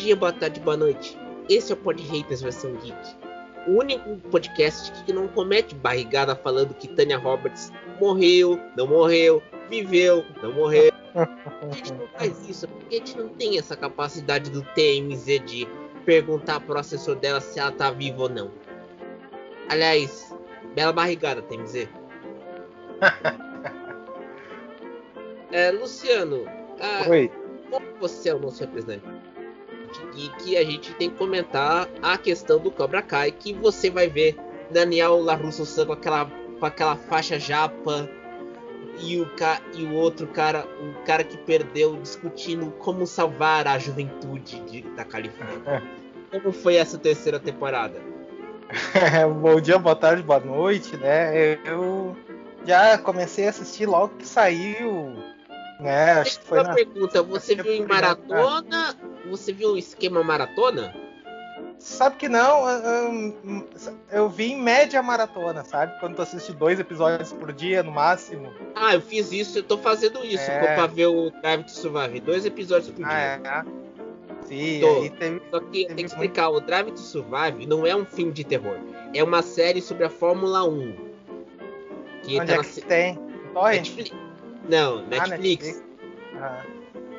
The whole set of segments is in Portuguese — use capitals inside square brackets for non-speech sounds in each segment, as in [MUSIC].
dia, boa tarde, boa noite. Esse é o Pod Haters versão geek. O único podcast que não comete barrigada falando que Tanya Roberts morreu, não morreu, viveu, não morreu. A gente não faz isso porque a gente não tem essa capacidade do TMZ de perguntar pro assessor dela se ela tá viva ou não. Aliás, bela barrigada, TMZ. [LAUGHS] é, Luciano, ah, Oi. como você é o nosso representante geek, a gente tem que comentar a questão do Cobra Kai, que você vai ver Daniel LaRusso San com aquela, com aquela faixa japa e o, ca, e o outro cara, o cara que perdeu, discutindo como salvar a juventude de, da Califórnia. [LAUGHS] Como foi essa terceira temporada? [LAUGHS] Bom dia, boa tarde, boa noite, né? Eu já comecei a assistir logo que saiu, né? Acho que foi Uma na... pergunta, você viu em maratona? Você viu o esquema maratona? Sabe que não, eu, eu vi em média maratona, sabe? Quando tu assiste dois episódios por dia, no máximo. Ah, eu fiz isso, eu tô fazendo isso É. pra ver o Drive to Survive. Dois episódios por Ah, dia. é. Sim, Tô. aí teve. Só que tem Teve que explicar, o Drive to Survive não é um filme de terror. É uma série sobre a Fórmula 1. Que Onde tá é na que se- tem? Torrent? Netflix. Não, Ah, Netflix. Ah,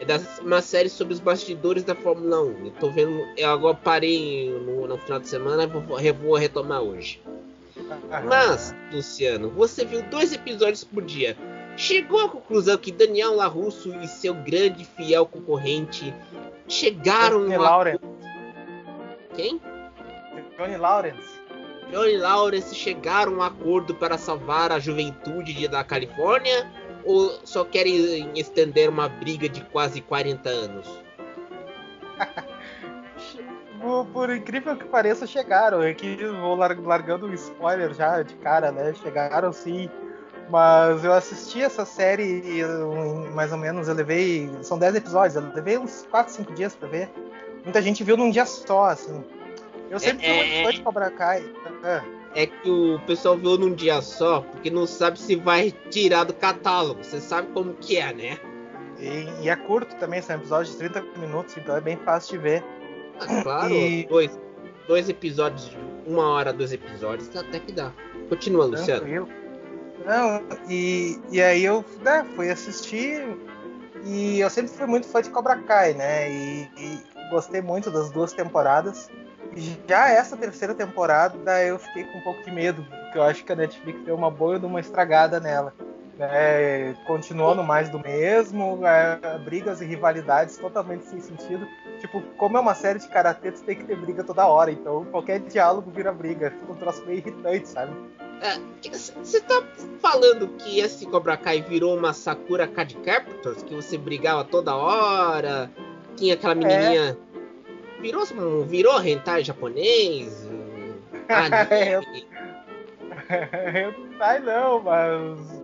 É da- uma série sobre os bastidores da Fórmula 1. Eu tô vendo. Eu agora parei no, no final de semana vou, vou retomar hoje. ah, Mas, Luciano, você viu dois episódios por dia. Chegou à conclusão que Daniel LaRusso e seu grande fiel concorrente chegaram Johnny a... Lawrence. Quem? Johnny Lawrence. Johnny Lawrence chegaram a um acordo para salvar a juventude de- da Califórnia? Ou só querem estender uma briga de quase 40 anos? [LAUGHS] Por, incrível que pareça, chegaram. Aqui vou lar- largando um spoiler já de cara, né? Chegaram sim. Mas eu assisti essa série eu, mais ou menos, eu levei. São 10 episódios, eu levei uns 4, 5 dias pra ver. Muita gente viu num dia só, assim. Eu sempre fui É, muito é, fã de Cobra Kai. É. É que o pessoal viu num dia só, porque não sabe se vai tirar do catálogo. Você sabe como que é, né? E, e é curto também, são episódios de 30 minutos, então é bem fácil de ver. Ah, claro, E- dois, dois episódios, de uma hora, dois episódios, até que dá. Continua, Luciano. Tranquilo. Não, e, e aí eu né, fui assistir e eu sempre fui muito fã de Cobra Kai, né? E, e gostei muito das duas temporadas. Já essa terceira temporada eu fiquei com um pouco de medo, porque eu acho que a Netflix deu uma boa e uma estragada nela. Né? Continuando mais do mesmo, é, brigas e rivalidades totalmente sem sentido. Tipo, como é uma série de karatê, tu tem que ter briga toda hora, então qualquer diálogo vira briga. Fica um troço meio irritante, sabe? Você tá falando que esse Cobra Kai virou uma Sakura Card Captors? Que você brigava toda hora? Tinha aquela menininha. Virou, virou hentai japonês? Anime? [LAUGHS] Ai não, mas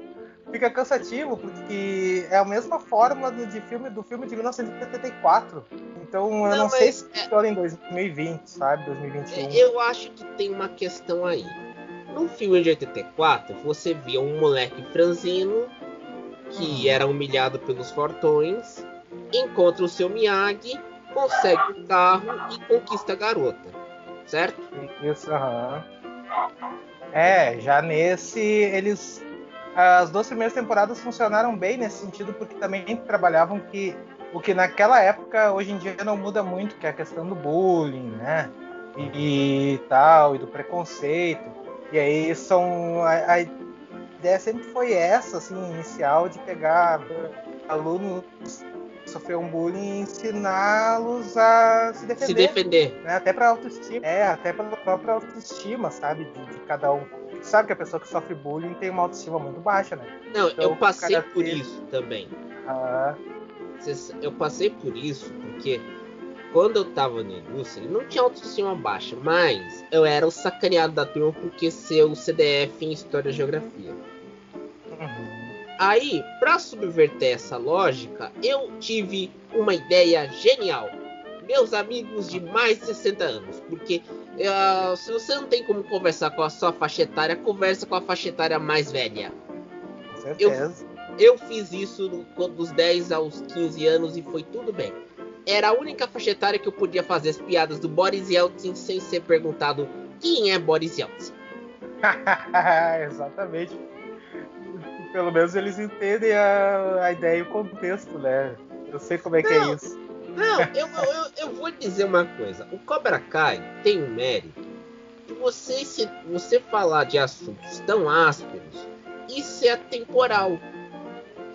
fica cansativo porque é a mesma fórmula do, de filme, do filme de 1974. Então eu não, Não, sei se é- funciona em 2020, sabe? 2021. Eu acho que tem uma questão aí. No filme de 84, você via um moleque franzino que Hum. era humilhado pelos fortões, encontra o seu Miyagi, consegue o carro e conquista a garota. Certo? Isso, aham. É, já nesse eles as duas primeiras temporadas funcionaram bem nesse sentido porque também trabalhavam que o que naquela época hoje em dia não muda muito, que é a questão do bullying, né? E, e tal, e do preconceito. E aí são a, a ideia sempre foi essa, assim, inicial de pegar alunos que sofreram bullying ensiná-los a se defender Se defender. né? Até pra autoestima. É, até pela própria autoestima, sabe? De, de cada um. Sabe que a pessoa que sofre bullying tem uma autoestima muito baixa, né? Não, Então, eu passei cada por isso também. Ah, Eu passei por isso porque quando eu tava no indústria, não tinha autoestima baixa, mas eu era o sacaneado da turma porque ser o CDF em História e Geografia. uhum. Aí, pra subverter essa lógica, eu tive uma ideia genial. Meus amigos de mais de 60 anos, porque ah, se você não tem como conversar com a sua faixa etária, conversa com a faixa etária mais velha. Com certeza. Eu fiz isso no- dos 10 aos 15 anos e foi tudo bem. era a única faixa etária que eu podia fazer as piadas do Boris Yeltsin sem ser perguntado quem é Boris Yeltsin. [LAUGHS] Exatamente. Pelo menos eles entendem a, a ideia e o contexto, né? Eu sei como é não, que é isso. Não, [LAUGHS] eu, eu, eu vou dizer uma coisa. O Cobra Kai tem um mérito de você, se, você falar de assuntos tão ásperos, isso é atemporal.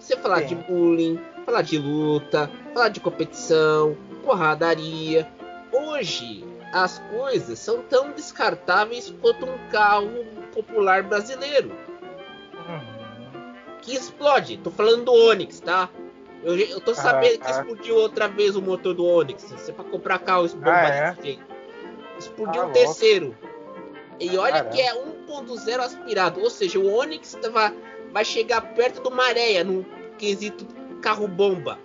Você falar Sim. de bullying, falar de luta, falar de competição, porradaria. Hoje, as coisas são tão descartáveis quanto um carro popular brasileiro. Que explode. Tô falando do Onix, tá? Eu, eu tô sabendo ah, que explodiu outra vez o motor do Onix. Você pra comprar carro explodiu ah, é? Explodiu ah, um terceiro. E olha que é 1.0 aspirado. Ou seja, o Onix vai, vai chegar perto do Maréia no quesito carro-bomba.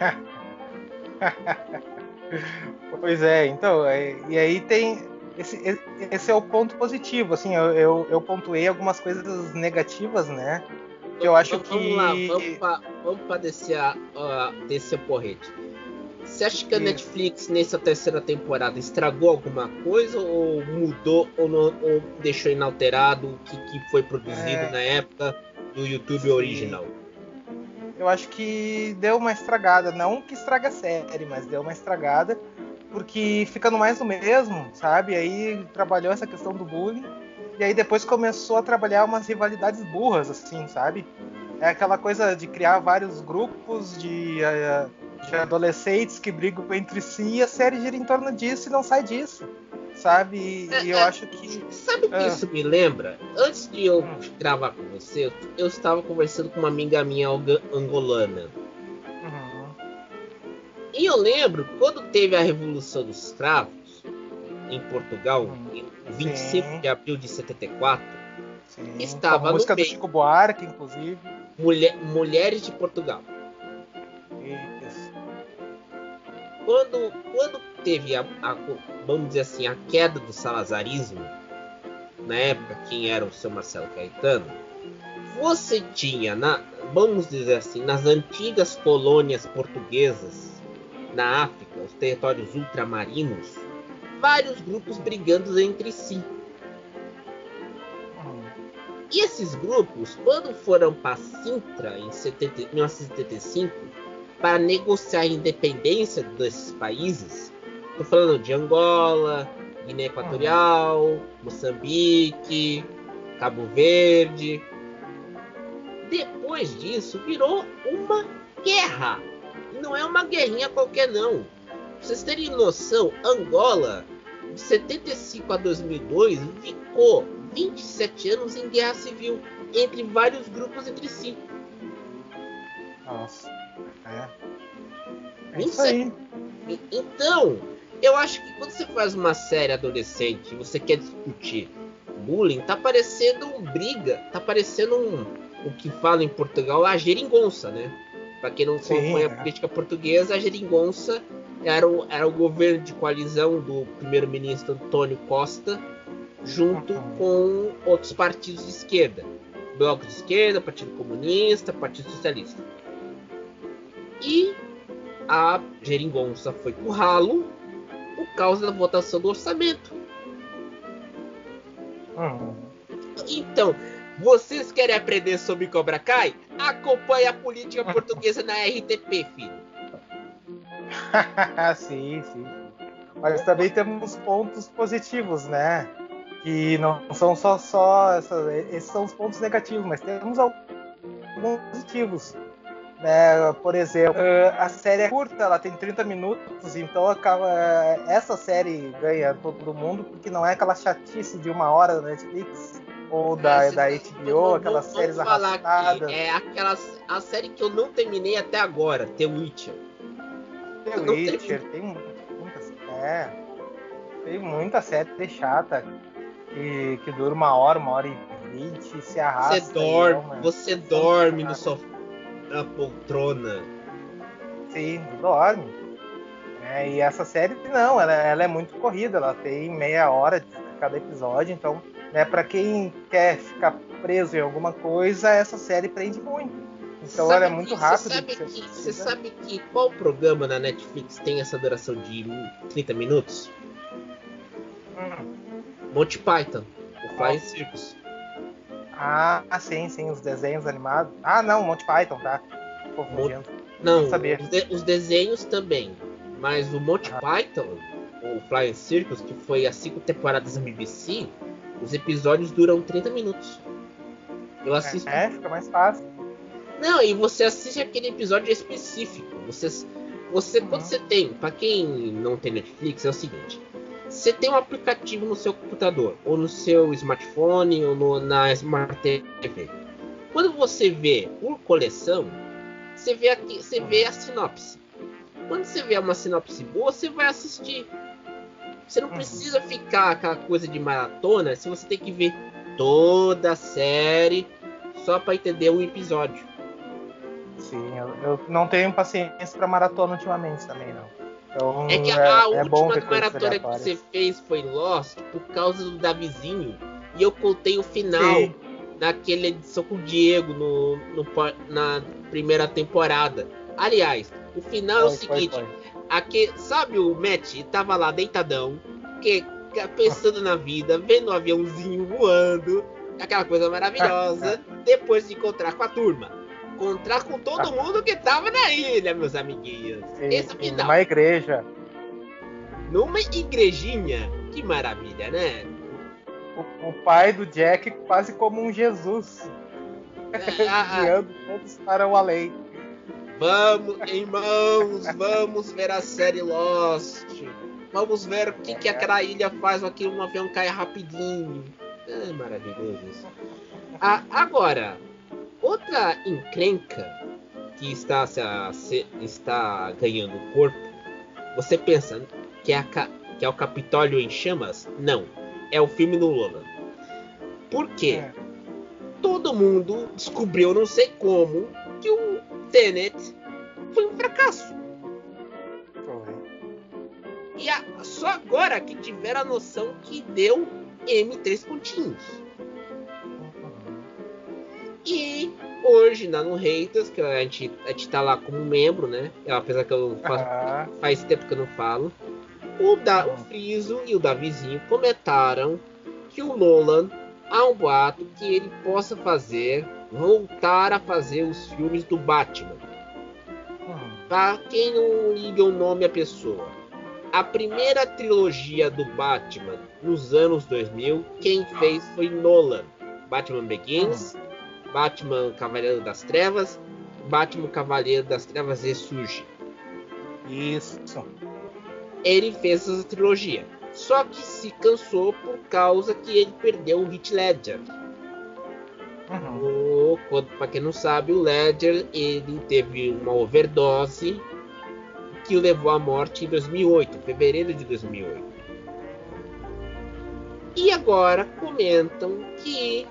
[LAUGHS] pois é, então, é, e aí tem. Esse, esse é o ponto positivo, assim, eu, eu, eu pontuei algumas coisas negativas, né? Que eu acho vamos que. Lá, vamos pra, vamos pra descer, a, uh, descer o porrete. Você acha que a Netflix nessa terceira temporada estragou alguma coisa ou mudou ou, não, ou deixou inalterado o que, que foi produzido é... na época do YouTube Sim. original? eu acho que deu uma estragada. Não que estraga a série, mas deu uma estragada. Porque fica no mais do mesmo, sabe? Aí trabalhou essa questão do bullying. E aí depois começou a trabalhar umas rivalidades burras, assim, sabe? É aquela coisa de criar vários grupos de, uh, de adolescentes que brigam entre si e a série gira em torno disso e não sai disso sabe? E, é, eu é, acho que. Sabe o que ah. isso me lembra? Antes de eu hum. gravar com você, eu estava conversando com uma amiga minha angolana. E eu lembro quando teve a Revolução dos Escravos em Portugal, em 25 Sim. de abril de 74. Sim. Estava a música meio. do Chico Buarque, inclusive. Mulher, Mulheres de Portugal. Isso. Quando, quando teve a, a, vamos dizer assim, a queda do salazarismo, na época quem era o seu Marcelo Caetano, você tinha, na, vamos dizer assim, nas antigas colônias portuguesas na África, os territórios ultramarinos, vários grupos brigando entre si. E esses grupos, quando foram para Sintra em 70, 1975 para negociar a independência desses países, Tô falando de Angola, Guiné Equatorial, Moçambique, Cabo Verde. Depois disso, virou uma guerra. Não é uma guerrinha qualquer, não. Pra vocês terem noção, Angola, de 75 a 2002, ficou 27 anos em guerra civil entre vários grupos entre si. Nossa. É. é 27... Então, eu acho que quando você faz uma série adolescente e você quer discutir bullying, tá parecendo um briga, tá parecendo um o que fala em Portugal a geringonça, né? Para quem não acompanha a é. política portuguesa, a geringonça era o, era o governo de coalizão do primeiro-ministro Antônio Costa, junto com outros partidos de esquerda. Bloco de esquerda, Partido Comunista, Partido Socialista. E a geringonça foi pro ralo por causa da votação do orçamento. Então, vocês querem aprender sobre Cobra Kai? Acompanhe a política [LAUGHS] portuguesa na RTP, filho. [LAUGHS] sim, sim. Mas também temos pontos positivos, né? Que não são só, só esses são os pontos negativos, mas temos alguns positivos. Né? Por exemplo, a série é curta, ela tem 30 minutos, então acaba, essa série ganha todo mundo, porque não é aquela chatice de uma hora da Netflix ou da, é, da HBO, aquelas vamos séries arrastadas. é aquela a série que eu não terminei até agora, The Witcher. The Witcher, tem muitas. É. Tem muita série chata que, que dura uma hora, uma hora e vinte, se arrasta. Você dorme, você dorme no sofá na poltrona. Sim, dorme. É, e essa série não, ela, ela, é muito corrida, ela tem meia hora de cada episódio, então, né, para quem quer ficar preso em alguma coisa, essa série prende muito. Então Sabe ela é muito que- rápida. Você sabe, que, você sabe que qual programa na Netflix tem essa duração de 30 minutos? Hum. Monty Python, o Flying Circus. Ah, sim, sim, os desenhos animados. Ah, não, Monty Python, tá? Confundindo. Não, Não sabia. Os, de- os desenhos também. Mas o Monty Ah. Python, o Flying Circus, que foi as cinco temporadas da BBC, os episódios duram 30 minutos. Eu assisto. É, fica mais fácil. Não, e você assiste aquele episódio específico. Você, você Uhum. quando você tem, pra quem não tem Netflix, é o seguinte: você tem um aplicativo no seu computador, ou no seu smartphone, ou no- na Smart TV. Quando você vê por coleção, você vê aqui, você vê a sinopse. Quando você vê uma sinopse boa, você vai assistir. Você não Uhum. precisa ficar aquela coisa de maratona se você tem que ver toda a série só pra entender um episódio. Sim, eu, eu não tenho paciência pra maratona ultimamente também, não. Então, É que a é bom última ver coisas maratona que você fez foi Lost por causa do Davizinho. E eu contei o final Sim. naquela edição com o Diego no, no na primeira temporada. Aliás, o final é o Foi, foi, seguinte: foi. Aqui, sabe o Matt tava lá deitadão, que, pensando na vida, vendo o aviãozinho voando, aquela coisa maravilhosa, [LAUGHS] depois de encontrar com a turma. Encontrar com todo mundo que tava na ilha, meus amiguinhos. E- Esse é final. numa igreja. Numa igrejinha. Que maravilha, né? O, o pai do Jack quase como um Jesus, Ah, ah, [LAUGHS] guiando todos para o além. Vamos, irmãos, vamos ver a série Lost. Vamos ver o que, que aquela ilha faz que um avião caia rapidinho. É maravilhoso isso. Ah, agora, outra encrenca que está, se, se- está ganhando corpo, você pensa que é, a que é o Capitólio em chamas? Não, é o filme do Lola. Por quê? É. todo mundo descobriu, não sei como, que o Tenet foi um fracasso. Foi. E a- só agora que tiveram a noção que deu M3 pontinhos. E hoje, na No Haters, que a gente, a gente tá lá como membro, né? Apesar que eu faço, Ah, faz tempo que eu não falo. O, da, o Friso e o Davizinho comentaram que o Nolan há um boato que ele possa fazer, voltar a fazer os filmes do Batman. hum, Pra quem não liga o nome à pessoa, a primeira trilogia do Batman nos anos 2000, quem fez foi Nolan. Batman Begins, Batman Cavaleiro das Trevas, Batman Cavaleiro das Trevas Ressurge. Isso. ele fez essa trilogia. Só que se cansou por causa que ele perdeu o Heath Ledger. Uhum. Pra quem não sabe, o Ledger ele teve uma overdose que o levou à morte em 2008, em fevereiro de 2008. E agora comentam que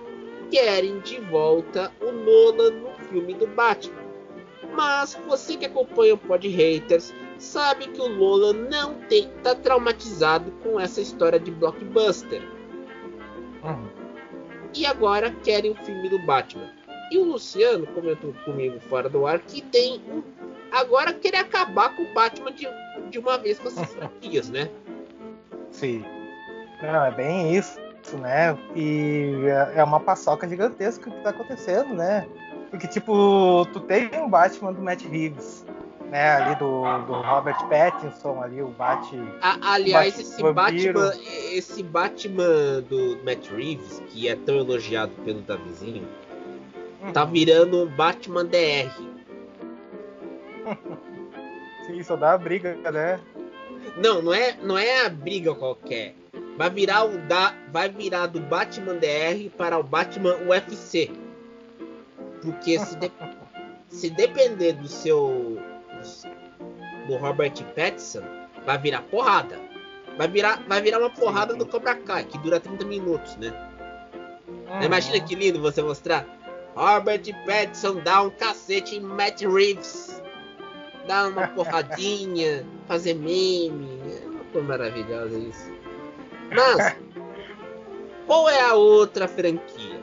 querem de volta o Nolan no filme do Batman. Mas você que acompanha o Pod Haters sabe que o Lola não tem, tá traumatizado com essa história de blockbuster. Uhum. E agora querem o filme do Batman. E o Luciano comentou comigo fora do ar que tem um. Agora querer acabar com o Batman de, de uma vez com essas [LAUGHS] franquias, né? Sim. Não, é bem isso, né? E é é uma paçoca gigantesca que tá acontecendo, né? Porque, tipo, tu tem um Batman do Matt Reeves, né? Ali do, do Robert Pattinson, ali, o Bat. A- aliás, Bat- esse. Batman, esse Batman do Matt Reeves, que é tão elogiado pelo Davizinho, tá virando um Batman DR. [LAUGHS] Sim, só dá briga, né? Não, não é, não é a briga qualquer. Vai virar o da, vai virar do Batman DR para o Batman UFC. Porque se, de- [LAUGHS] se depender do seu do Robert Pattinson, vai virar porrada. Vai virar, vai virar uma porrada do Cobra Kai, que dura 30 minutos, né? Imagina que lindo você mostrar. Robert Pattinson dá um cacete em Matt Reeves. Dá uma [LAUGHS] porradinha, fazer meme. É uma coisa maravilhosa isso. Mas, qual é a outra franquia?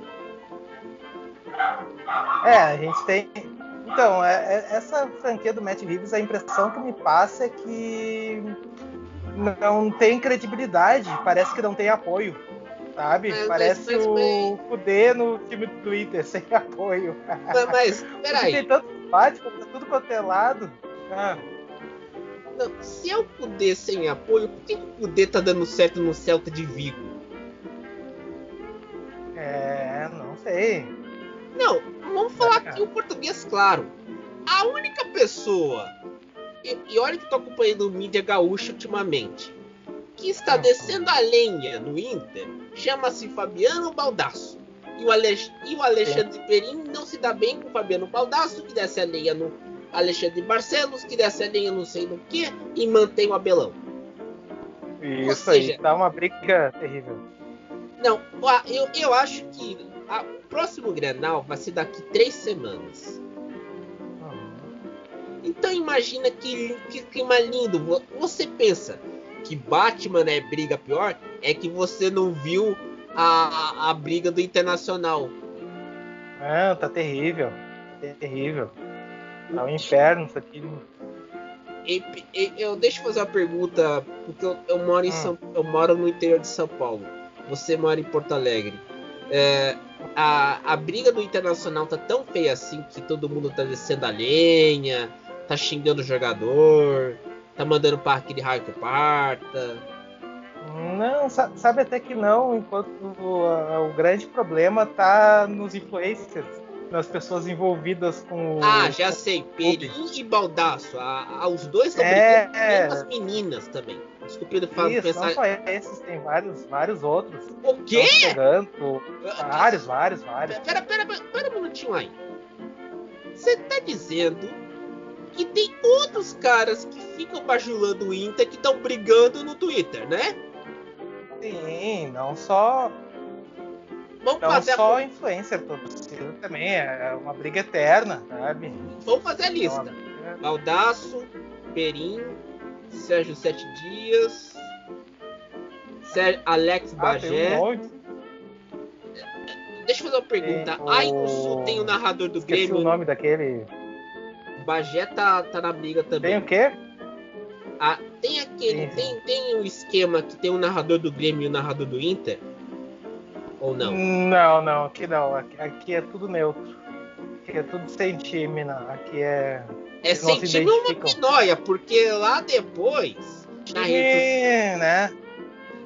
É, a gente tem. Então, é, é, essa franquia do Matt Reeves, a impressão que me passa é que não tem credibilidade, parece que não tem apoio, sabe? Mas- parece mas- o Kudê no time do Twitter, [LAUGHS] sem apoio. Mas, [LAUGHS] peraí, Tem tanto bate, tá tudo quanto é lado. Ah, não, se é o Kudê sem apoio, por que que o Kudê tá dando certo no Celta de Vigo? é, não sei. Não, vamos falar aqui o português claro. A única pessoa, e, e olha que tô acompanhando o mídia gaúcha ultimamente, que está descendo a lenha no Inter, chama-se Fabiano Baldasso. E o, Alex, e o Alexandre Perim não se dá bem com o Fabiano Baldasso, que desce a lenha no Alexandre Barcelos, que desce a lenha não sei no que, e mantém o Abelão. Isso seja- aí, tá uma briga terrível. Não, eu, eu acho que a- o próximo Grenal vai ser daqui três semanas. Então imagina que, que clima lindo. Vo- Você pensa que Batman é briga pior? É que você não viu a, a briga do Internacional. Não, tá terrível. Terrível. Tá um inferno isso aqui. E- e- eu deixa eu fazer uma pergunta, porque eu, eu moro em Hum. São, eu moro no interior de São Paulo. Você mora em Porto Alegre. É, a, a briga do Internacional tá tão feia assim que todo mundo tá descendo a lenha, tá xingando o jogador, tá mandando para aquele raio que parta. Não, sa- sabe até que não, enquanto o, o grande problema tá nos influencers, nas pessoas envolvidas com o. Ah, já sei, Perim e Baldaço. A, a- os dois estão É, brigando é. com as meninas também. Desculpa eu falar, Isso, pensar. não só esses, tem vários, vários outros. O quê? Chegando, vários, vários, vários. Pera, pera, pera, pera um minutinho aí. Você tá dizendo que tem outros caras que ficam bajulando o Inter que estão brigando no Twitter, né? Sim, não só, Vamos não só a, influencer, torcida também, é uma briga eterna, sabe? vamos fazer a É lista. briga- Baldaço, Perim, Sérgio Sete Dias, Sér- Alex Ah, Bagé. um. Deixa eu fazer uma pergunta. Tem o- Aí no Sul tem o narrador do Esqueci Grêmio. o nome daquele. Bagé tá, tá na briga também. Tem o quê? Ah, tem aquele. Sim. Tem, tem o esquema que tem o narrador do Grêmio e o narrador do Inter? Ou não? Não, não, aqui não. Aqui, aqui é tudo neutro. Aqui é tudo sem time, não. Aqui é. É eles não sem se time uma pinóia, porque lá depois, na rede, Time, né?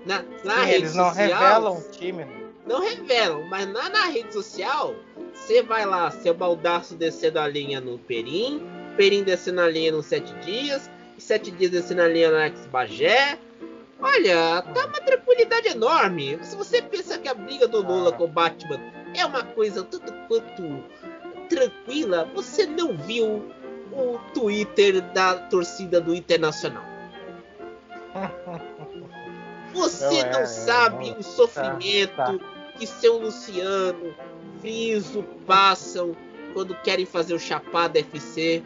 na, na Sim, rede eles não social, revelam o time. né? não revelam, mas na, na rede social, você vai lá, seu baldaço descendo a linha no Perim, Perim descendo a linha no Sete Dias, e Sete Dias descendo a linha no Alex Bagé. Olha, tá uma tranquilidade enorme. Se você pensa que a briga do Lula Ah. com o Batman é uma coisa tanto quanto tranquila, você não viu o Twitter da torcida do Internacional. Você Não, é, não sabe não, o sofrimento tá. que seu Luciano, Friso passam quando querem fazer o Chapada FC.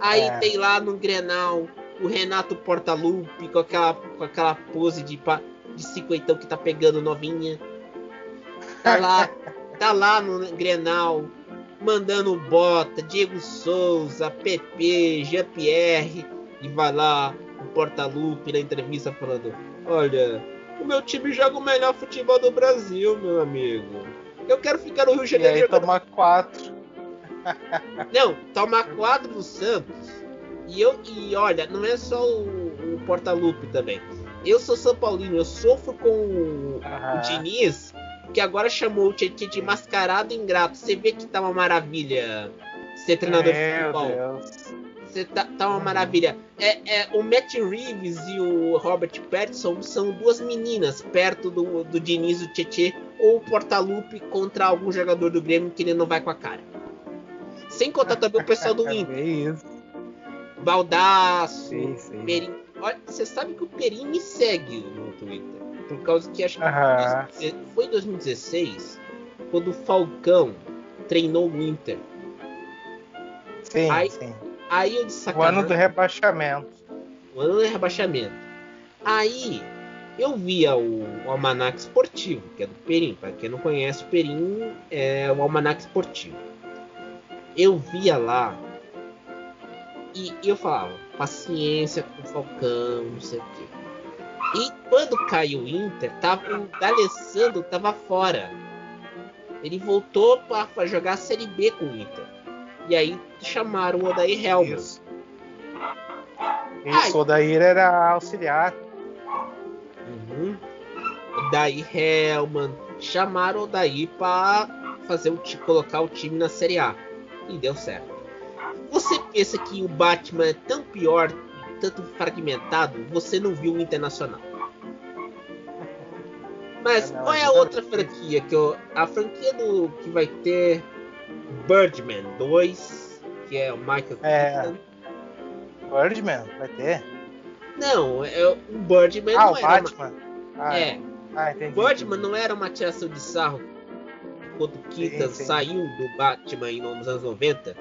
Aí É. tem lá no Grenal o Renato Portaluppi com aquela, com aquela pose de, de cinquentão que tá pegando novinha. Tá lá, [LAUGHS] tá lá no Grenal mandando bota, Diego Souza, PP, Jean-Pierre, e vai lá o Portaluppi na entrevista falando: Olha, o meu time joga o melhor futebol do Brasil, meu amigo. Eu quero ficar no Rio de E Janeiro aí jogando tomar quatro. [LAUGHS] não, toma quatro do Santos. E eu e olha, não é só o, o Portalupe também. Eu sou São Paulino, eu sofro com o, o Diniz, que agora chamou o Tietchan de mascarado ingrato. Você vê que tá uma maravilha ser treinador de Meu futebol. Deus. Você tá, tá uma maravilha. É, é, o Matt Reeves e o Robert Pattinson são duas meninas perto do, do Diniz do Tietchan, ou o Portalupe contra algum jogador do Grêmio que ele não vai com a cara. Sem contar também o pessoal do [LAUGHS] É Inter. bem isso. Baldaço, Sim, sim. Perim. Olha, você sabe que o Perim me segue no Twitter. Por causa que acho que foi em 2016 quando o Falcão treinou o Inter. Sim, Ai, sim. Aí eu de O ano do rebaixamento. o ano de rebaixamento. Aí eu via o, o Almanac Esportivo, que é do Perim. Para quem não conhece, o Perim é o Almanac Esportivo. eu via lá e eu falava, paciência com o Falcão, não sei o quê. E quando caiu o Inter, tava, o D'Alessandro tava fora. Ele voltou para jogar a Série B com o Inter. E aí chamaram o Odair Helman. Isso. Isso, o Odair era auxiliar. Uhum. Odair Helman. Chamaram o Odair para fazer o colocar o time na Série A. E deu certo. Você pensa que o Batman é tão pior, tanto fragmentado, você não viu o Internacional. Mas não, qual é a outra franquia que eu, a franquia do que vai ter Birdman 2, que é o Michael É. Keaton. Birdman, vai ter? Não, é, o Birdman Ah, não o era uma, Batman. Ah, é, ah, entendi. Birdman não era uma tiração de sarro quando o Keaton sim. saiu do Batman nos anos 90,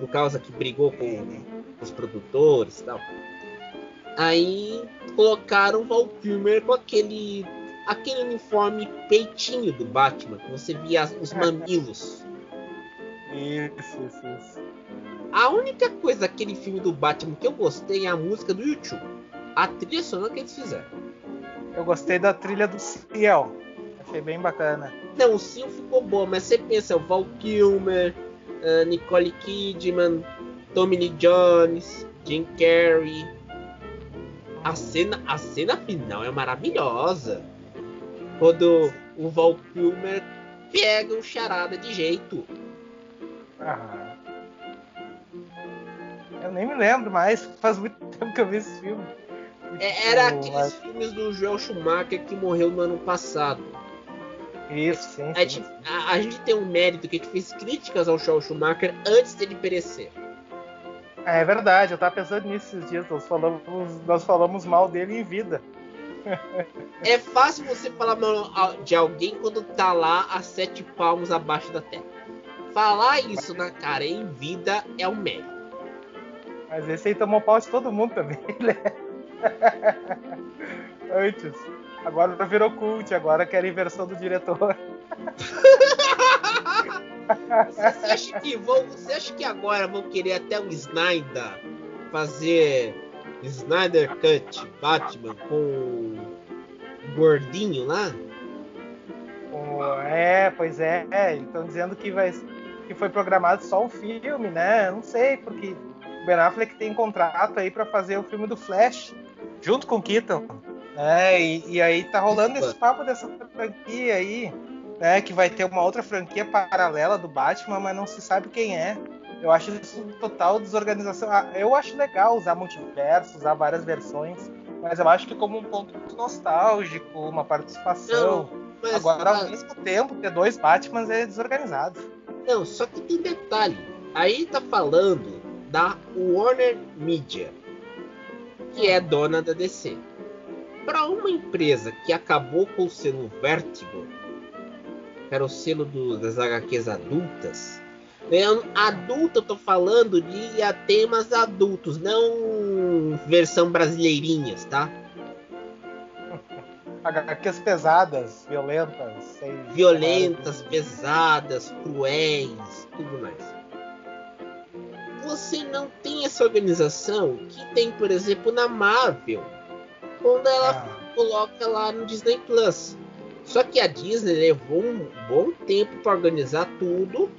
por causa que brigou com. Os produtores e tal. Aí colocaram o Val Kilmer com aquele aquele uniforme peitinho do Batman, que você via os [LAUGHS] mamilos. Isso, isso, isso. A única coisa daquele filme do Batman que eu gostei é a música do YouTube. A trilha sonora que eles fizeram. Eu gostei da trilha do Ciel. Achei bem bacana. Não, o Sil ficou boa, mas você pensa, o Val Kilmer, a Nicole Kidman, Tommy Lee Jones, Jim Carrey. A cena, a cena final é maravilhosa. Quando o Val Kilmer pega o charada de jeito. Aham. Eu nem me lembro mais, faz muito [LAUGHS] tempo que eu vi esse filme. É- era Tipo, aqueles mas- filmes do Joel Schumacher que morreu no ano passado. Isso, sim. A sim. gente, a- a gente tem um mérito que a gente fez críticas ao Joel Schumacher antes dele perecer. É verdade, eu tava pensando nisso esses dias. Nós falamos, nós falamos mal dele em vida. É fácil você falar mal de alguém quando tá lá a sete palmos abaixo da terra. Falar isso na cara em vida é um mérito. Mas esse aí tomou pau de todo mundo também, [LAUGHS] né? Antes. Agora virou cult, agora quer inversão do diretor. [LAUGHS] Você acha que vão, você acha que agora vão querer até o Snyder fazer Snyder Cut Batman com o gordinho lá? Pô, É, pois é, estão dizendo que, vai, que foi programado só um filme, né? Não sei, porque o Ben Affleck tem contrato aí pra fazer o filme do Flash, junto com o Keaton. né? E, e aí tá rolando esse papo dessa franquia aí, né? Que vai ter uma outra franquia paralela do Batman, mas não se sabe quem é. Eu acho isso total desorganização. Ah, Eu acho legal usar multiverso, usar várias versões, mas eu acho que como um ponto nostálgico, uma participação. Mas, Agora, ah, ao mesmo tempo, ter dois Batmans é desorganizado. Não, só que tem detalhe. Aí tá falando da Warner Media, que é dona da DC. Para uma empresa que acabou com o selo Vertigo, era o selo do- das HQs adultas, né, adulta eu tô falando de a temas adultos, não versão brasileirinhas, tá? [LAUGHS] HQs pesadas, violentas, sem. violentas, pesadas, cruéis, tudo mais. Você não tem essa organização que tem, por exemplo, na Marvel, quando ela Ah, coloca lá no Disney Plus. Só que a Disney levou um bom tempo para organizar tudo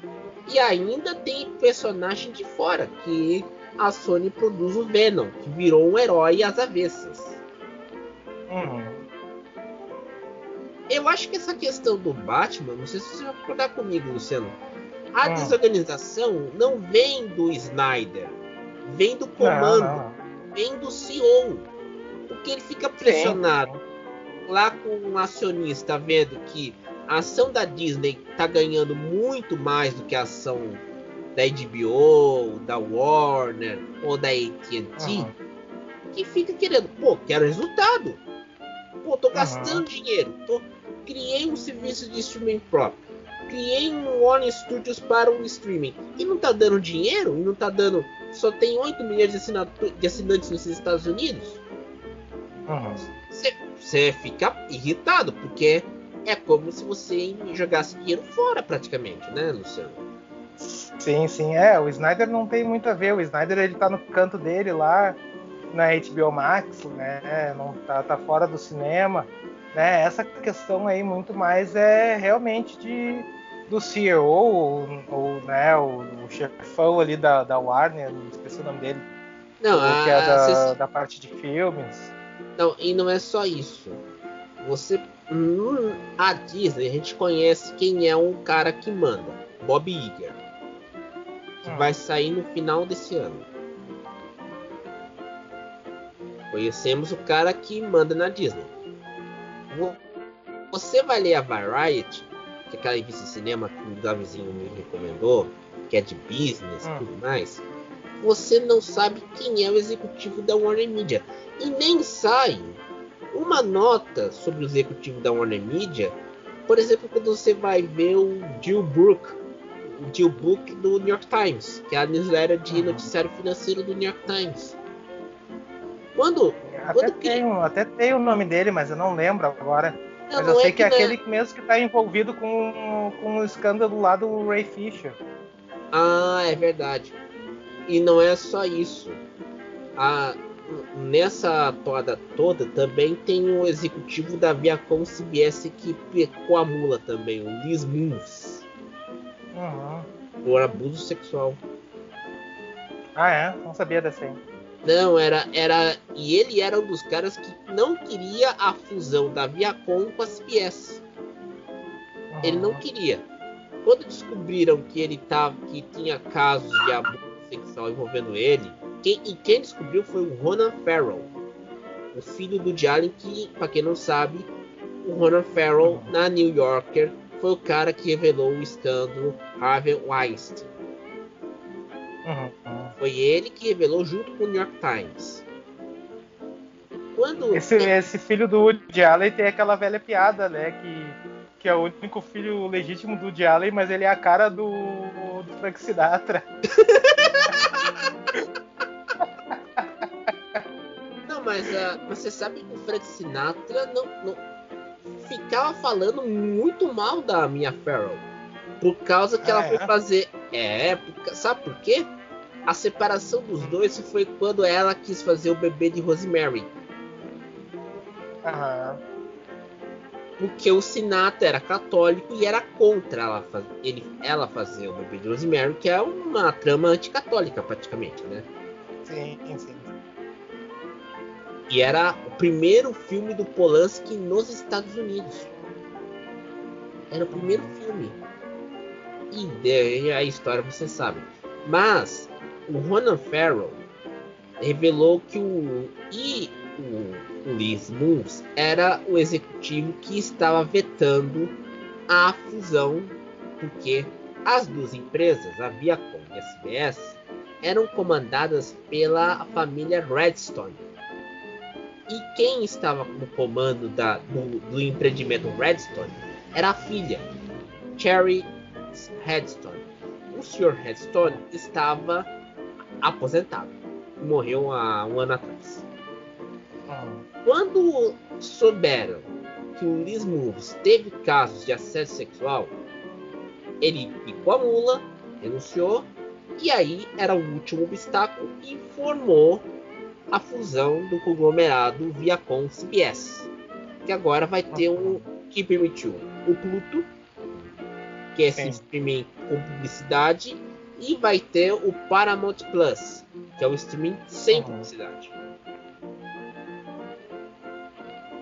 e ainda tem personagem de fora que a Sony produz o Venom, que virou um herói às avessas. uhum. Eu acho que essa questão do Batman, não sei se você vai concordar comigo, Luciano. A Hum. desorganização não vem do Snyder, vem do Não, comando, não. vem do CEO. Porque ele fica pressionado lá com um acionista vendo que a ação da Disney tá ganhando muito mais do que a ação da HBO, da Warner ou da AT&T, Uhum. que fica querendo, pô, quero resultado. Pô, tô Uhum. gastando dinheiro, tô criei um serviço de streaming próprio. Criei um Warner Studios para um streaming e não tá dando dinheiro e não tá dando. Só tem 8 milhões de, assinatu- de assinantes nos Estados Unidos. Uhum. Você fica irritado, porque é como se você jogasse dinheiro fora praticamente, né, Luciano? Sim, sim, é. O Snyder não tem muito a ver. O Snyder ele tá no canto dele lá na HBO Max, né? Não tá, tá fora do cinema, né? Essa questão aí muito mais é realmente de do CEO ou, ou né, o, o chefão ali da, da Warner, não esqueci o nome dele. Não, que é da, da parte de filmes. Não, e não é só isso. Você. hum, A Disney, a gente conhece quem é o cara que manda. Bob Iger. Que Hum. vai sair no final desse ano. Conhecemos o cara que manda na Disney. Vo- Você vai ler a Variety, que é aquela revista de cinema que o Davizinho me recomendou, que é de business e Hum. tudo mais. Você não sabe quem é o executivo da Warner Media. E nem sai uma nota sobre o executivo da Warner Media. Por exemplo, quando você vai ver o Jill Brook, o Jill Brook do New York Times, que é a newsletter de Uhum. noticiário financeiro do New York Times. Quando Até Quando que- tem, um- até tem o nome dele, mas eu não lembro agora. não, mas não eu sei que é não aquele mesmo que tá envolvido com, com o escândalo lá do Ray Fisher. Ah, é verdade. E não é só isso. A- nessa toada toda também tem o executivo da Viacom CBS que pecou a mula também, o Liz Moons, Uhum. por abuso sexual. Ah, é? Não sabia dessa aí. Não, era, era. E ele era um dos caras que não queria a fusão da Viacom com a CBS. Uhum. Ele não queria. Quando descobriram que ele tava, que tinha casos de abuso sexual envolvendo ele, quem, e quem descobriu foi o Ronan Farrow, o filho do Jalen, que, pra quem não sabe, o Ronan Farrow Uhum. na New Yorker foi o cara que revelou o escândalo Harvey Weinstein. Uhum. Foi ele que revelou junto com o New York Times. Quando Esse, esse filho do Woody Allen tem aquela velha piada, né? Que, que é o único filho legítimo do Woody Allen, mas ele é a cara do, do Frank Sinatra. [LAUGHS] Não, mas ah, você sabe que o Frank Sinatra não, não ficava falando muito mal da Mia Farrow. Por causa que Ah, ela foi é? fazer. É, por sabe por quê? A separação dos dois foi quando ela quis fazer o bebê de Rosemary. Aham. Porque o Sinatra era católico e era contra ela, fa- ele, ela fazer o bebê de Rosemary, que é uma trama anticatólica praticamente, né? Sim, sim. E era o primeiro filme do Polanski nos Estados Unidos. Era o primeiro filme. E daí a história você sabe. Mas o Ronan Farrow revelou que o e o Liz Moons era o executivo que estava vetando a fusão, porque as duas empresas, a Viacom e a CBS, eram comandadas pela família Redstone. E quem estava no comando da- do, do empreendimento Redstone era a filha, Cherry Redstone. O Sr. Redstone estava aposentado. Morreu há um ano atrás. Quando souberam que o Liz Moves teve casos de assédio sexual, ele picou a mula, denunciou, e aí era o último obstáculo e formou a fusão do conglomerado Viacom CBS, que agora vai ter um que permitiu o Pluto, que é esse streaming com publicidade, e vai ter o Paramount Plus, que é o streaming sem Uhum. publicidade.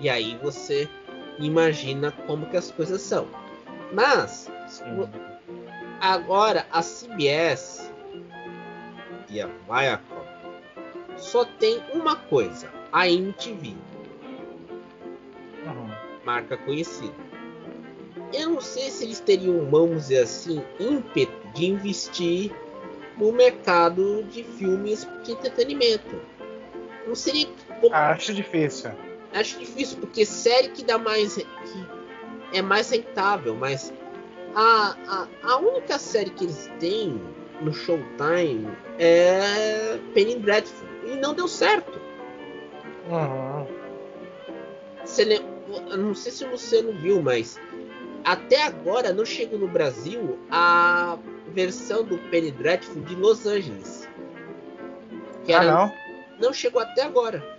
E aí você imagina como que as coisas são. Mas Sim. agora a CBS e a Viacom só tem uma coisa, a MTV, Uhum. marca conhecida. Eu não sei se eles teriam, vamos dizer assim, ímpeto de investir no mercado de filmes de entretenimento. Não seria Acho difícil. Acho difícil, porque série que dá mais. que é mais rentável, mas a, a, a única série que eles têm no Showtime é Penny Dreadful. E não deu certo. Uhum. Você não sei se o Luciano viu, mas até agora não chegou no Brasil a versão do Penny Dreadful de Los Angeles. Que ah, não? Não chegou até agora.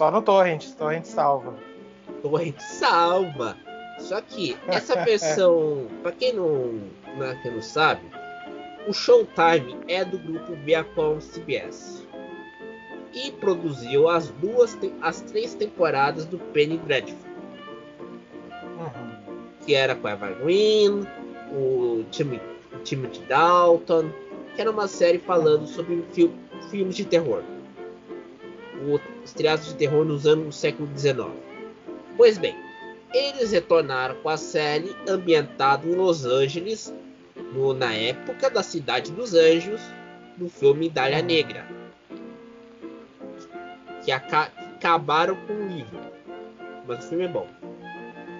Só no Torrent, Torrent salva. Torrent salva. Só que essa [LAUGHS] versão, para quem não, não, quem não sabe, o Showtime é do grupo Viacom CBS e produziu as duas, as três temporadas do Penny Dreadful, uhum. que era com a Eva Green, o Tim, Timothy Dalton, que era uma série falando sobre fil, filmes de terror, o, estreados de terror nos anos do século XIX. Pois bem, eles retornaram com a série ambientada em Los Angeles, no, na época da Cidade dos Anjos, do filme Dália Negra, que aca acabaram com o livro, mas o filme é bom.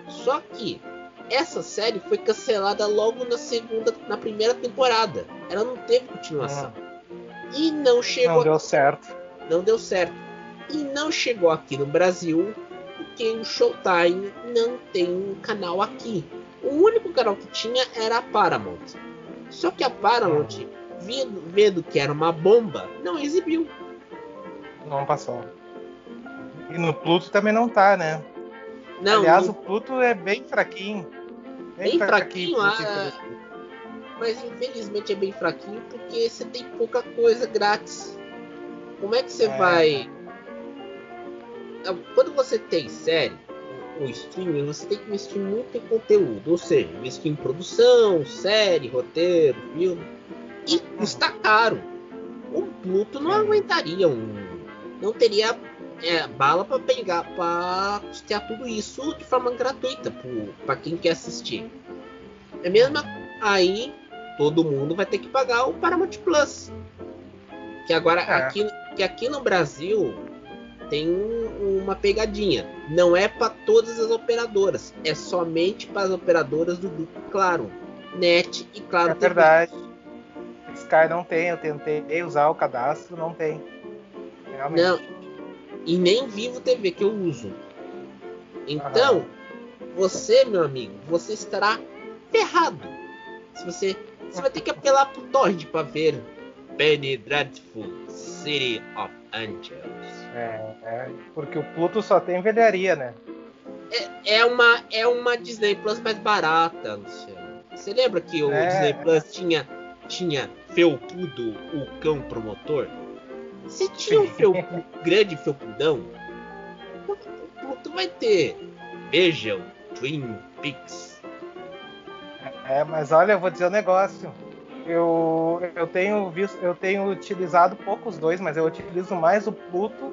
Só que essa série foi cancelada logo na segunda, na primeira temporada. Ela não teve continuação. Ah. E não chegou. Não deu certo. Não deu certo. E não chegou aqui no Brasil porque o Showtime não tem um canal aqui. O único canal que tinha era a Paramount. Só que a Paramount, vendo, vendo que era uma bomba, não exibiu. Não passou. E no Pluto também não tá, né? Não, Aliás, no... o Pluto é bem fraquinho. Bem, bem fraquinho, fraquinho ah, mas infelizmente é bem fraquinho porque você tem pouca coisa grátis. Como é que você é. vai. Quando você tem série, o streaming, você tem que investir muito em conteúdo, ou seja, investir em produção, série, roteiro, filme. E custa caro. O Pluto não aguentaria um. Não teria é, bala para pegar, para custear tudo isso de forma gratuita para quem quer assistir. É mesmo aí todo mundo vai ter que pagar o Paramount Plus. Que agora é. aqui, que aqui no Brasil tem uma pegadinha. Não é para todas as operadoras, é somente para as operadoras do grupo Claro, Net e Claro. É TV. verdade. Sky não tem, eu tentei usar o cadastro, não tem. Realmente. Não, e nem Vivo TV que eu uso. Então, você, meu amigo, você estará ferrado. Se você, você vai ter que apelar pro Torrent para ver Penny Dreadful City of Angels. É, é, porque o Pluto só tem velharia, né? É, é, uma, é uma Disney Plus mais barata, Luciano. Você lembra que o é. Disney Plus tinha, tinha Felpudo, o cão promotor? Se tinha um felpudo, grande felpudão, tu vai ter. Vejam, Twin Peaks. É, mas olha, eu vou dizer um negócio. Eu, eu tenho visto, eu tenho utilizado poucos dois, mas eu utilizo mais o Pluto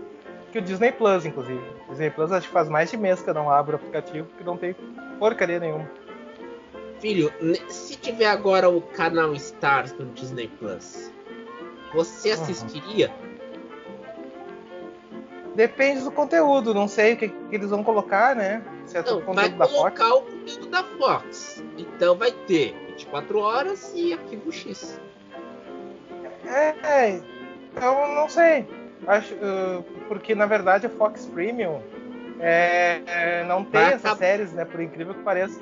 que o Disney Plus, inclusive. O Disney Plus acho que faz mais de mês que eu não abro o aplicativo, porque não tem porcaria nenhuma. Filho, se tiver agora o canal Stars no Disney Plus, você assistiria? Uhum. Depende do conteúdo, não sei o que, que eles vão colocar, né? Se é não, vai colocar o conteúdo da Fox. Então vai ter 24 horas e arquivo X. É, então não sei. Acho, uh, porque na verdade a Fox Premium é, é, não tem vai essas séries, né? Por incrível que pareça.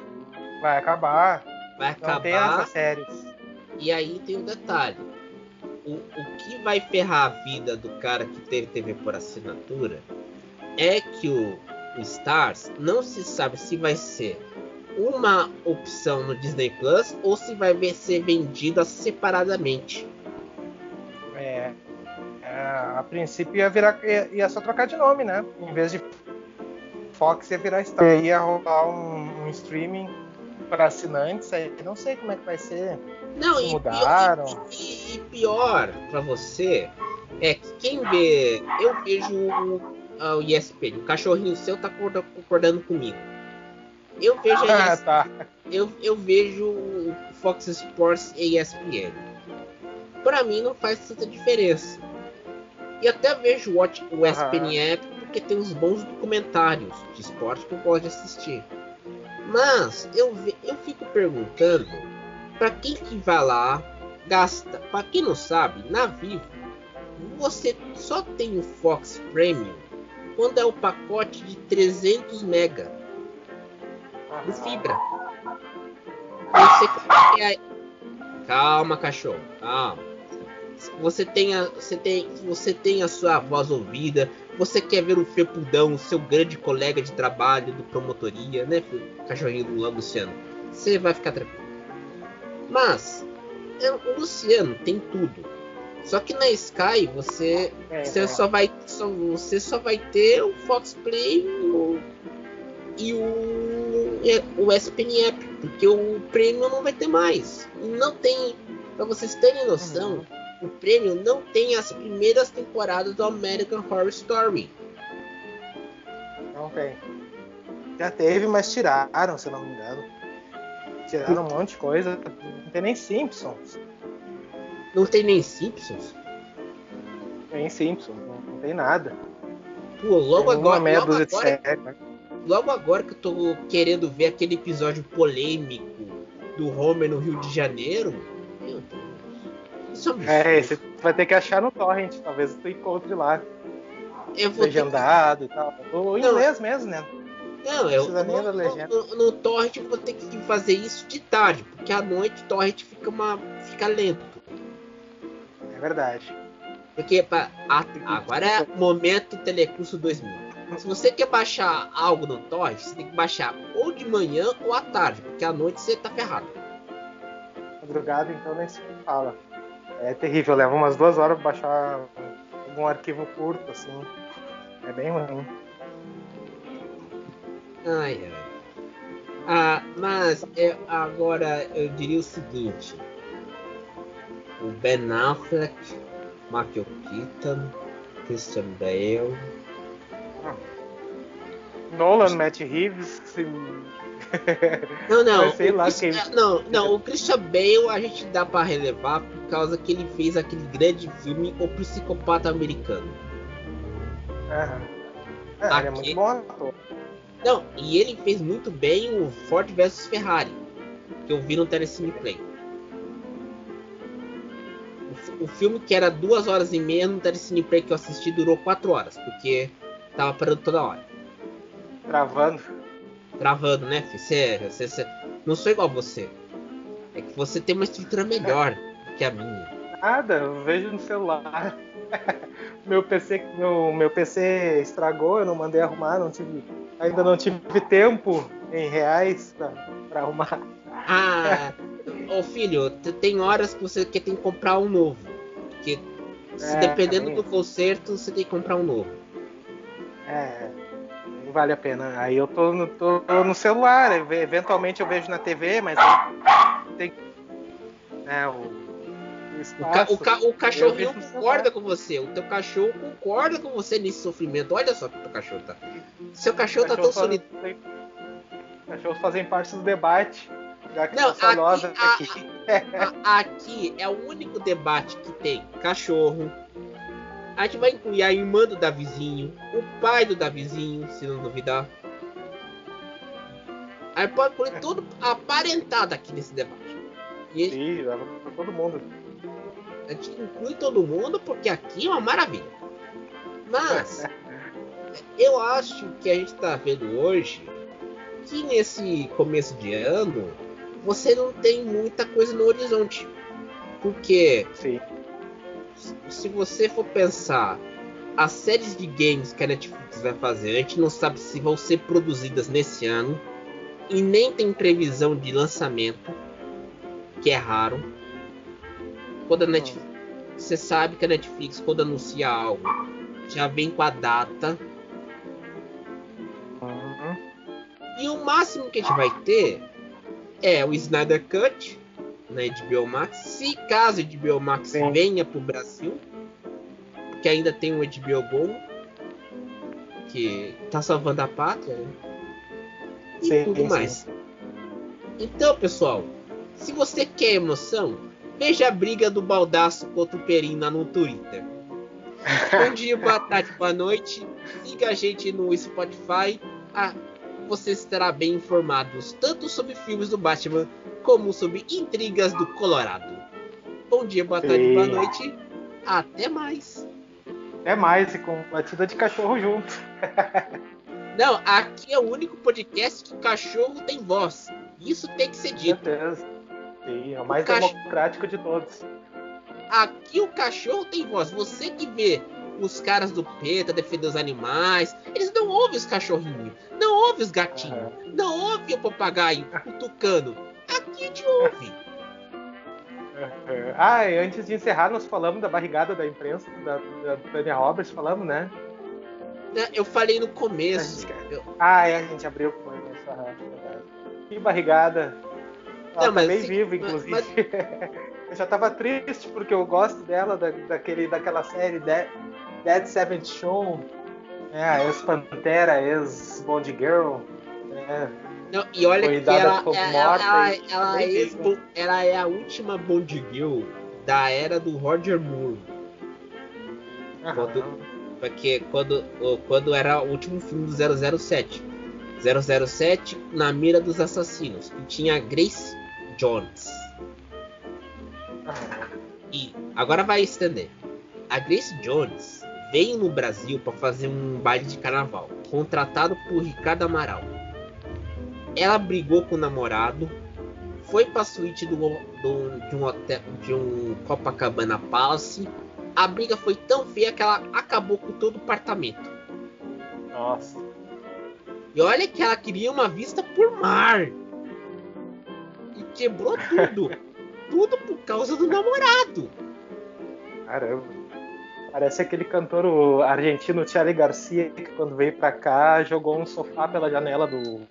Vai acabar. Vai acabar. Não tem essas séries. E aí tem um detalhe o, o que vai ferrar a vida do cara que teve TV por assinatura é que o, o Stars não se sabe se vai ser uma opção no Disney Plus ou se vai ser vendida separadamente. É, é, a princípio ia virar ia, ia, só trocar de nome, né? Em vez de Fox ia virar Stars, ia rolar um, um streaming para assinantes, aí não sei como é que vai ser. Não, e mudaram. Pior, e, e pior para você é que quem vê. Eu vejo o, o ESPN, o cachorrinho seu tá concordando comigo. Eu vejo ah, ESPN, tá. eu, eu vejo o Fox Sports e ESPN. Para mim não faz tanta diferença. E até vejo o, o ESPN. App porque tem uns bons documentários de esporte que eu gosto de assistir. Mas eu, eu fico perguntando para quem que vai lá, gasta. Para quem não sabe, na Vivo você só tem o Fox Premium quando é o pacote de 300 mega de fibra. Você, calma, cachorro, calma. Você tem, a, você, tem, você tem a sua voz ouvida, você quer ver o Felpudão, seu grande colega de trabalho, do promotoria, né, cachorrinho do Luciano? Você vai ficar tranquilo. Mas, é, o Luciano tem tudo. Só que na Sky você, é, você, é. Só vai, só, você só vai ter o Fox Play o, e o, o ESPN App, porque o Premium não vai ter mais. Não tem, para vocês terem noção, o prêmio não tem as primeiras temporadas do American Horror Story. Não tem. Já teve, mas tiraram, se não me engano. Tiraram um monte de coisa. Não tem nem Simpsons. Não tem nem Simpsons? Tem Simpsons, não, não tem nada. Pô, logo tem agora. Logo agora, série, né? Logo agora que eu tô querendo ver aquele episódio polêmico do Homer no Rio de Janeiro. Meu Deus. É, você vai ter que achar no torrent, talvez você encontre lá. Eu vou legendado que... e tal. Ou em inglês mesmo, né? Não, eu, no, no, no, torrent eu vou ter que fazer isso de tarde, porque à noite o torrent fica, uma, fica lento. É verdade. Porque pra, a, agora é momento Telecurso 2000. Se você quer baixar algo no torrent, você tem que baixar ou de manhã ou à tarde, porque à noite você tá ferrado. Madrugada então nem se fala. É terrível, leva umas duas horas pra baixar algum arquivo curto, assim. É bem ruim. Ai, ai. Ah, mas agora eu diria o seguinte: o Ben Affleck, Michael Keaton, Christian Bale. Nolan, Matt Reeves, [LAUGHS] não, não. sei lá quem... Não, não, o Christian Bale a gente dá para relevar por causa que ele fez aquele grande filme O Psicopata Americano. Aham. É, Aqui... ele é muito bom ator. Não, e ele fez muito bem o Ford vs Ferrari, que eu vi no Telecine Play. O, filme que era duas horas e meia no Telecine Play que eu assisti durou quatro horas, porque tava parando toda hora. Travando travando, né, você, você, Não sou igual a você. É que você tem uma estrutura melhor que a minha. Nada, eu vejo no celular. [LAUGHS] meu PC, meu, meu PC estragou, eu não mandei arrumar, não tive, ainda não tive tempo em reais pra, pra arrumar. Ah, ô filho, tem horas que você quer tem que comprar um novo. Porque se é, dependendo do conserto, você tem que comprar um novo. É vale a pena. Aí eu tô no, tô no celular, eventualmente eu vejo na TV, mas tem. É, o. O, ca, o, ca, o cachorrinho concorda com você. O teu cachorro concorda com você nesse sofrimento. Olha só que o teu cachorro tá. Seu cachorro, tá tão solitário. Cachorros fazem parte do debate. Já que Não, aqui, aqui. A, a, aqui é o único debate que tem cachorro, a gente vai incluir a irmã do Davizinho, o pai do Davizinho, se não duvidar. Aí pode incluir tudo a parentada aqui nesse debate. E Sim, leva pra todo mundo. A gente inclui todo mundo porque aqui é uma maravilha. Mas [LAUGHS] eu acho que a gente está vendo hoje que nesse começo de ano você não tem muita coisa no horizonte. Porque Sim se você for pensar as séries de games que a Netflix vai fazer, a gente não sabe se vão ser produzidas nesse ano e nem tem previsão de lançamento, que é raro. Quando a Netflix, você sabe que a Netflix quando anuncia algo já vem com a data. Uhum. E o máximo que a gente vai ter é o Snyder Cut, na HBO Max. Se caso a HBO Max Sim. venha para o Brasil, porque ainda tem o HBO Go, que tá salvando a pátria, né? E sim, tudo sim. mais. Então, pessoal, se você quer emoção, veja a briga do Baldaço contra o Perina no Twitter. Bom [LAUGHS] dia, boa tarde, boa noite. Siga a gente no Spotify. Ah, você estará bem informados tanto sobre filmes do Batman como sobre intrigas do Colorado. Bom dia, boa tarde, boa noite. Até mais. Até mais, e com batida de cachorro junto. [LAUGHS] Não, aqui é o único podcast que o cachorro tem voz. Isso tem que ser dito. Com certeza. Sim, é o mais O cach- democrático de todos. Aqui o cachorro tem voz. Você que vê os caras do PETA defender os animais, eles não ouvem os cachorrinhos, não ouvem os gatinhos, não ouvem o papagaio, o tucano. Gente ouve. É. Ah, e antes de encerrar, nós falamos da barrigada da imprensa, da, da Tânia Roberts, falamos, né? Né, Eu falei no começo. Eu- Ah, é, a gente abriu com isso. verdade. Que barrigada. Ela Não, tá mas bem assim, viva, mas- inclusive. [LAUGHS] eu já tava triste porque eu gosto dela, da, daquele, daquela série Dead, Dead Seventh Show. É, ex-Pantera, ex-Bond Girl. É, Não, e olha Foi que ela, como ela, ela, e ela é, ela é a última Bond Girl da era do Roger Moore. aham. Quando- Porque quando, quando era o último filme do 007. 007 na mira dos assassinos. E tinha a Grace Jones. E agora vai estender. A Grace Jones veio no Brasil para fazer um baile de carnaval, contratado por Ricardo Amaral. Ela brigou com o namorado, foi para suíte do, do- de um hotel, de um Copacabana Palace. A briga foi tão feia que ela acabou com todo o apartamento. Nossa. E olha que ela queria uma vista por mar. E quebrou tudo. [LAUGHS] tudo por causa do namorado. Caramba. Parece aquele cantor argentino Charlie Garcia que quando veio pra cá jogou um sofá pela janela do,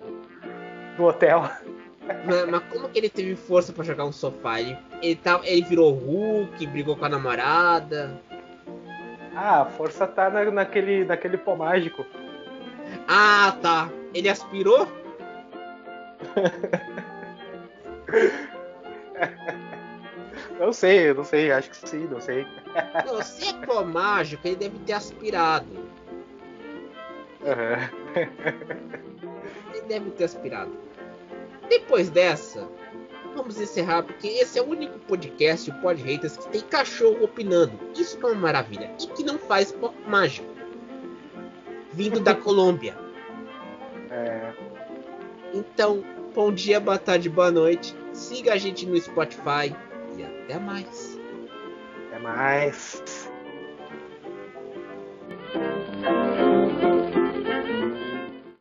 do hotel. Mas, mas como que ele teve força pra jogar um sofá? Ele, ele, tava, ele virou Hulk, brigou com a namorada. Ah, a força tá na- naquele, naquele pó mágico. Ah, tá. Ele aspirou? [LAUGHS] Não sei, não sei, acho que sim, não sei. Não, se é pó mágico, ele deve ter aspirado. Aham. Ele deve ter aspirado. Depois dessa, vamos encerrar, porque esse é o único podcast, o Pod Haters, que tem cachorro opinando. Isso é uma maravilha. E que não faz pó mágico. Vindo da [LAUGHS] Colômbia. É, Então, bom dia, boa tarde, boa noite. Siga a gente no Spotify e até mais. até mais.